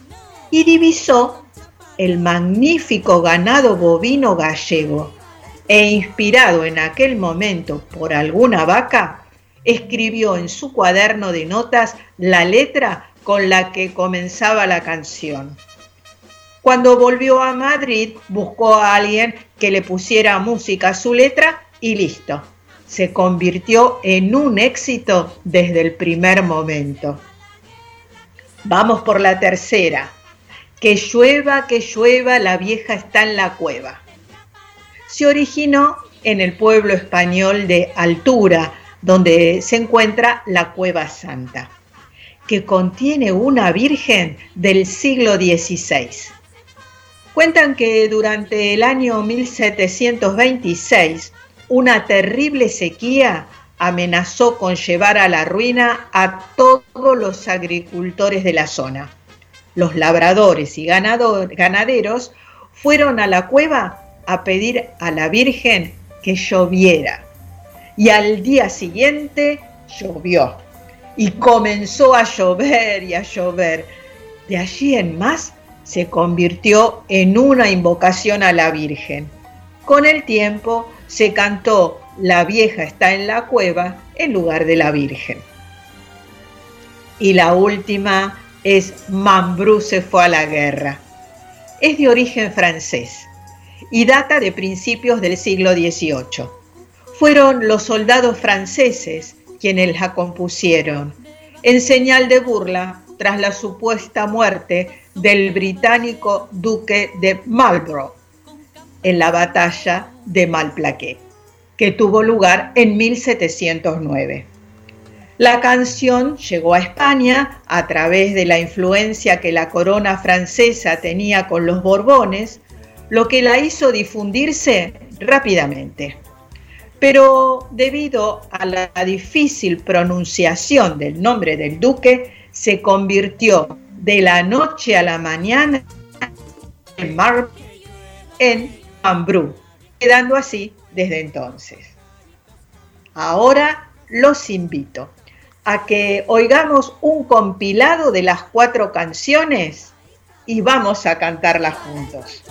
y divisó el magnífico ganado bovino gallego e inspirado en aquel momento por alguna vaca, escribió en su cuaderno de notas la letra con la que comenzaba la canción. Cuando volvió a Madrid, buscó a alguien que le pusiera música a su letra y listo. Se convirtió en un éxito desde el primer momento. Vamos por la tercera. Que llueva, que llueva, la vieja está en la cueva. Se originó en el pueblo español de Altura, donde se encuentra la Cueva Santa, que contiene una virgen del siglo XVI. Cuentan que durante el año 1726 una terrible sequía amenazó con llevar a la ruina a todos los agricultores de la zona los labradores y ganaderos fueron a la cueva a pedir a la Virgen que lloviera. Y al día siguiente llovió. Y comenzó a llover y a llover. De allí en más se convirtió en una invocación a la Virgen. Con el tiempo se cantó La vieja está en la cueva en lugar de la Virgen. Y la última es Mambrú se fue a la guerra. Es de origen francés y data de principios del siglo XVIII. Fueron los soldados franceses quienes la compusieron, en señal de burla tras la supuesta muerte del británico duque de Marlborough en la batalla de Malplaquet, que tuvo lugar en 1709. La canción llegó a España a través de la influencia que la corona francesa tenía con los Borbones, lo que la hizo difundirse rápidamente. Pero debido a la difícil pronunciación del nombre del duque, se convirtió de la noche a la mañana en Mar en Ambrú, quedando así desde entonces. Ahora los invito a que oigamos un compilado de las cuatro canciones y vamos a cantarlas juntos.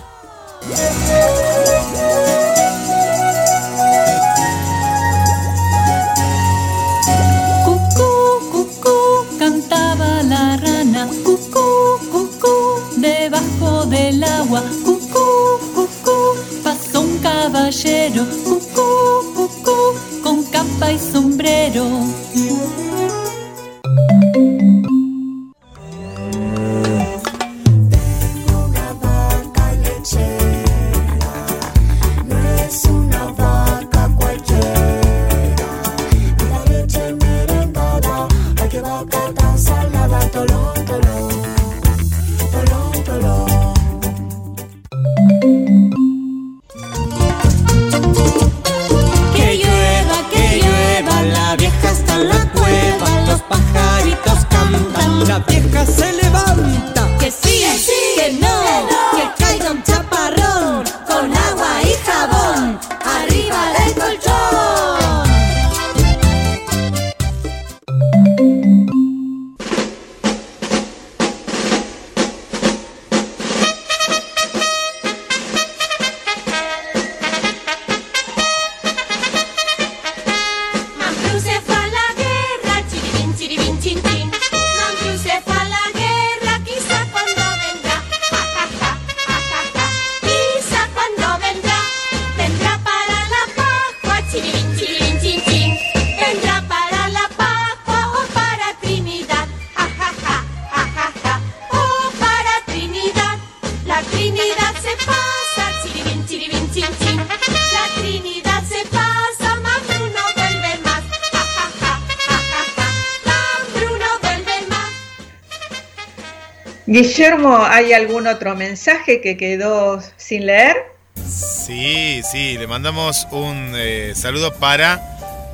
Guillermo, ¿hay algún otro mensaje que quedó sin leer? Sí, sí, le mandamos un eh, saludo para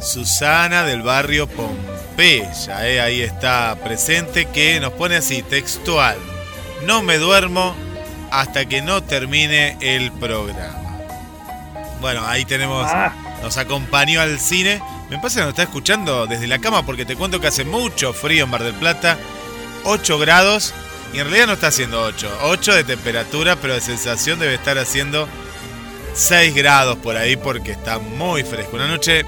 Susana del barrio Pompeya. eh, ahí está presente que nos pone así, textual. No me duermo hasta que no termine el programa. Bueno, ahí tenemos, Ah. nos acompañó al cine. Me pasa que nos está escuchando desde la cama porque te cuento que hace mucho frío en Mar del Plata, 8 grados, y en realidad no está haciendo 8, 8 de temperatura, pero de sensación debe estar haciendo 6 grados por ahí porque está muy fresco. Una noche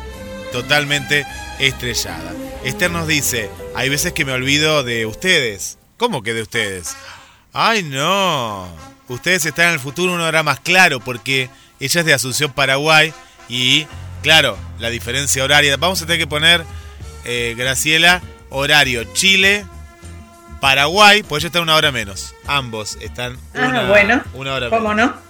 totalmente estrellada. Esther nos dice, hay veces que me olvido de ustedes. ¿Cómo que de ustedes? Ay, no. Ustedes están en el futuro una hora más claro porque ella es de Asunción, Paraguay y, claro, la diferencia horaria. Vamos a tener que poner, eh, Graciela, horario Chile, Paraguay, pues ella está una hora menos. Ambos están una, ah, bueno, una hora ¿cómo menos. no?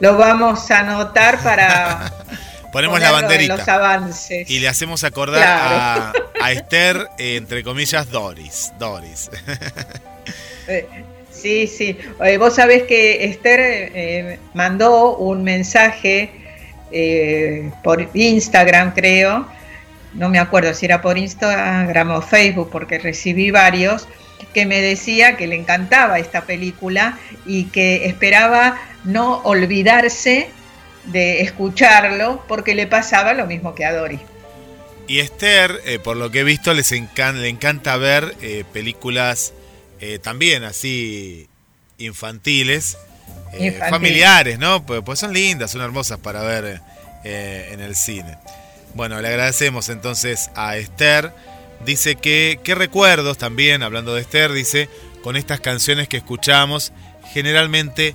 Lo vamos a anotar para Ponemos la en banderita. los avances. Y le hacemos acordar a, a Esther, eh, entre comillas, Doris. Doris. Eh, Sí, sí. Eh, vos sabés que Esther eh, mandó un mensaje eh, por Instagram, creo. No me acuerdo si era por Instagram o Facebook, porque recibí varios, que me decía que le encantaba esta película y que esperaba no olvidarse de escucharlo porque le pasaba lo mismo que a Doris. Y Esther, eh, por lo que he visto, les encan- le encanta ver eh, películas eh, también así infantiles, Infantil. familiares, ¿no? Pues, pues son lindas, son hermosas para ver en el cine. Bueno, le agradecemos entonces a Esther dice que qué recuerdos también, hablando de Esther, dice, con estas canciones que escuchamos generalmente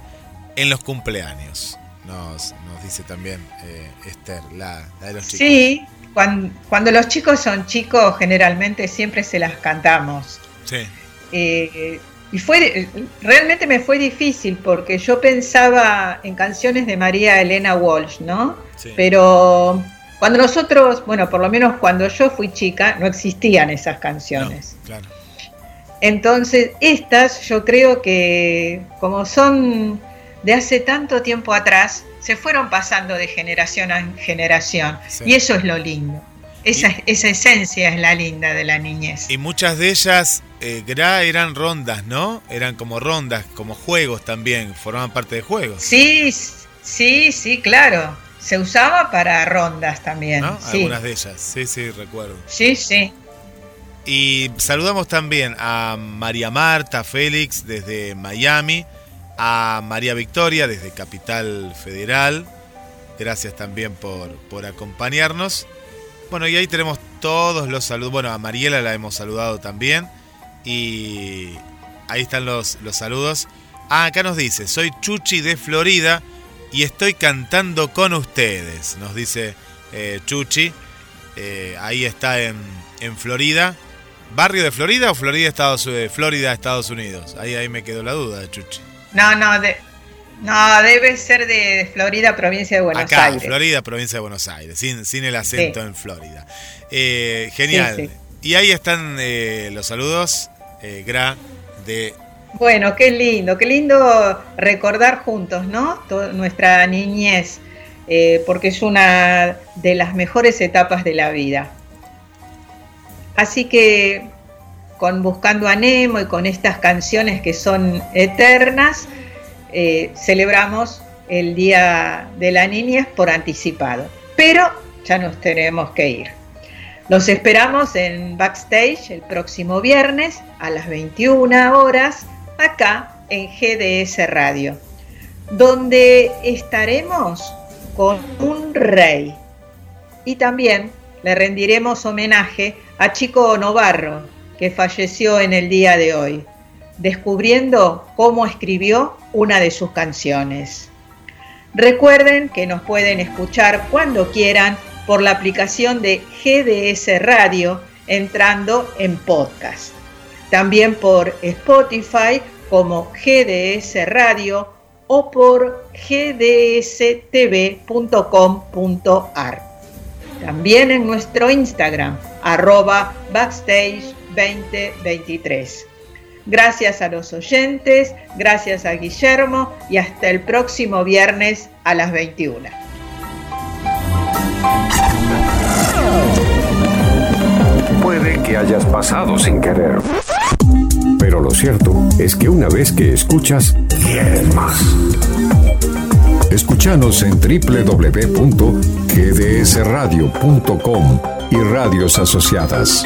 en los cumpleaños. Nos, nos dice también eh, Esther, la, la de los chicos. Sí, cuando, cuando los chicos son chicos, generalmente siempre se las cantamos. Sí. Eh, y fue realmente me fue difícil porque yo pensaba en canciones de María Elena Walsh, ¿no? Sí. Pero cuando nosotros, bueno, por lo menos cuando yo fui chica, no existían esas canciones. Claro. Entonces, estas yo creo que como son de hace tanto tiempo atrás, se fueron pasando de generación en generación. Sí. Y eso es lo lindo. Esa, esa esencia es la linda de la niñez. Y muchas de ellas, eh, Gra, eran rondas, ¿no? Eran como rondas, como juegos también, formaban parte de juegos. Sí, sí, sí, claro. Se usaba para rondas también. ¿no? sí. Algunas de ellas, sí, sí, recuerdo. sí, sí. Y saludamos también a María Marta Félix desde Miami, a María Victoria desde Capital Federal. Gracias también por, por acompañarnos. Bueno, y ahí tenemos todos los saludos. Bueno, a Mariela la hemos saludado también. Y ahí están los, los saludos. Ah, acá nos dice, soy Chuchi de Florida y estoy cantando con ustedes, nos dice eh, Chuchi. Eh, ahí está en, en Florida. ¿Barrio de Florida o Florida, Estados, eh, Florida, Estados Unidos? Ahí, ahí me quedó la duda, Chuchi. No, no, de, no, debe ser de Florida, provincia de Buenos Acá, Aires. Florida, provincia de Buenos Aires, sin, sin el acento Sí. en Florida. Eh, genial. Sí, Y ahí están eh, los saludos, eh, Gra, de... Bueno, qué lindo, qué lindo recordar juntos, ¿no? Nuestra niñez, eh, porque es una de las mejores etapas de la vida. Así que con Buscando a Nemo y con estas canciones que son eternas, eh, celebramos el Día de la Niñez por anticipado. Pero ya nos tenemos que ir. Los esperamos en backstage el próximo viernes a las 21 horas acá en GDS Radio, donde estaremos con un rey y también le rendiremos homenaje a Chico Novarro, que falleció en el día de hoy, descubriendo cómo escribió una de sus canciones. Recuerden que nos pueden escuchar cuando quieran por la aplicación de GDS Radio entrando en podcast. También por Spotify como GDS Radio o por gdstv.com.ar. También en nuestro Instagram, arroba backstage 2023. Gracias a los oyentes, gracias a Guillermo y hasta el próximo viernes a las 21. Puede que hayas pasado sin querer. Pero lo cierto es que una vez que escuchas, quieres más. Escúchanos en www.gdsradio.com y radios asociadas.